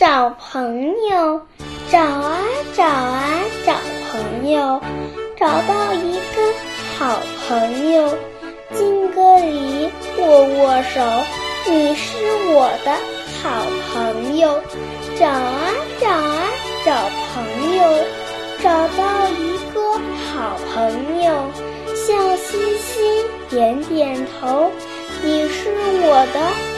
找朋友找啊找啊找朋友找到一个好朋友。敬个礼握握手你是我的好朋友。找啊找啊找朋友找到一个好朋友。笑嘻嘻点点头你是我的